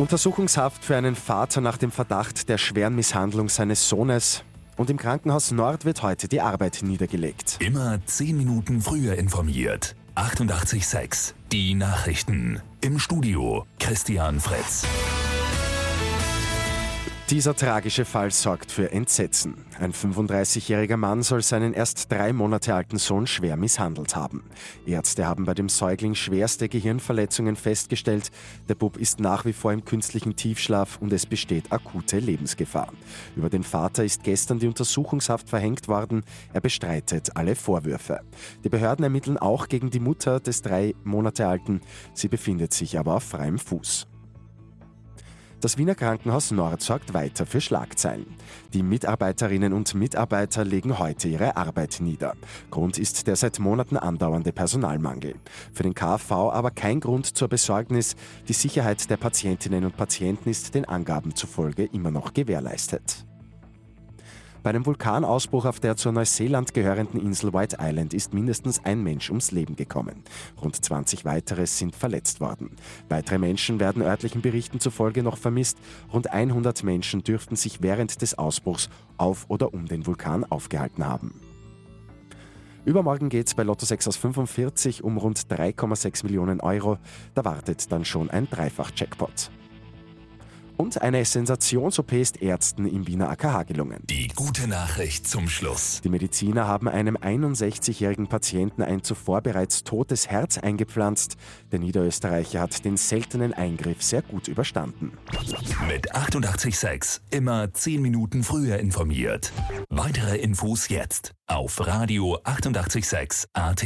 Untersuchungshaft für einen Vater nach dem Verdacht der schweren Misshandlung seines Sohnes. Und im Krankenhaus Nord wird heute die Arbeit niedergelegt. Immer 10 Minuten früher informiert. 88.6 Die Nachrichten. Im Studio Christian Fritz. Dieser tragische Fall sorgt für Entsetzen. Ein 35-jähriger Mann soll seinen erst drei Monate alten Sohn schwer misshandelt haben. Ärzte haben bei dem Säugling schwerste Gehirnverletzungen festgestellt. Der Bub ist nach wie vor im künstlichen Tiefschlaf und es besteht akute Lebensgefahr. Über den Vater ist gestern die Untersuchungshaft verhängt worden. Er bestreitet alle Vorwürfe. Die Behörden ermitteln auch gegen die Mutter des drei Monate alten. Sie befindet sich aber auf freiem Fuß. Das Wiener Krankenhaus Nord sorgt weiter für Schlagzeilen. Die Mitarbeiterinnen und Mitarbeiter legen heute ihre Arbeit nieder. Grund ist der seit Monaten andauernde Personalmangel. Für den KV aber kein Grund zur Besorgnis. Die Sicherheit der Patientinnen und Patienten ist den Angaben zufolge immer noch gewährleistet. Bei einem Vulkanausbruch auf der zur Neuseeland gehörenden Insel White Island ist mindestens ein Mensch ums Leben gekommen. Rund 20 weitere sind verletzt worden. Weitere Menschen werden örtlichen Berichten zufolge noch vermisst. Rund 100 Menschen dürften sich während des Ausbruchs auf oder um den Vulkan aufgehalten haben. Übermorgen geht es bei Lotto 6 aus 45 um rund 3,6 Millionen Euro. Da wartet dann schon ein Dreifach-Jackpot. Und eine Sensations-OP ist Ärzten im Wiener AKH gelungen. Die gute Nachricht zum Schluss. Die Mediziner haben einem 61-jährigen Patienten ein zuvor bereits totes Herz eingepflanzt. Der Niederösterreicher hat den seltenen Eingriff sehr gut überstanden. Mit 886 immer 10 Minuten früher informiert. Weitere Infos jetzt auf Radio 886 AT.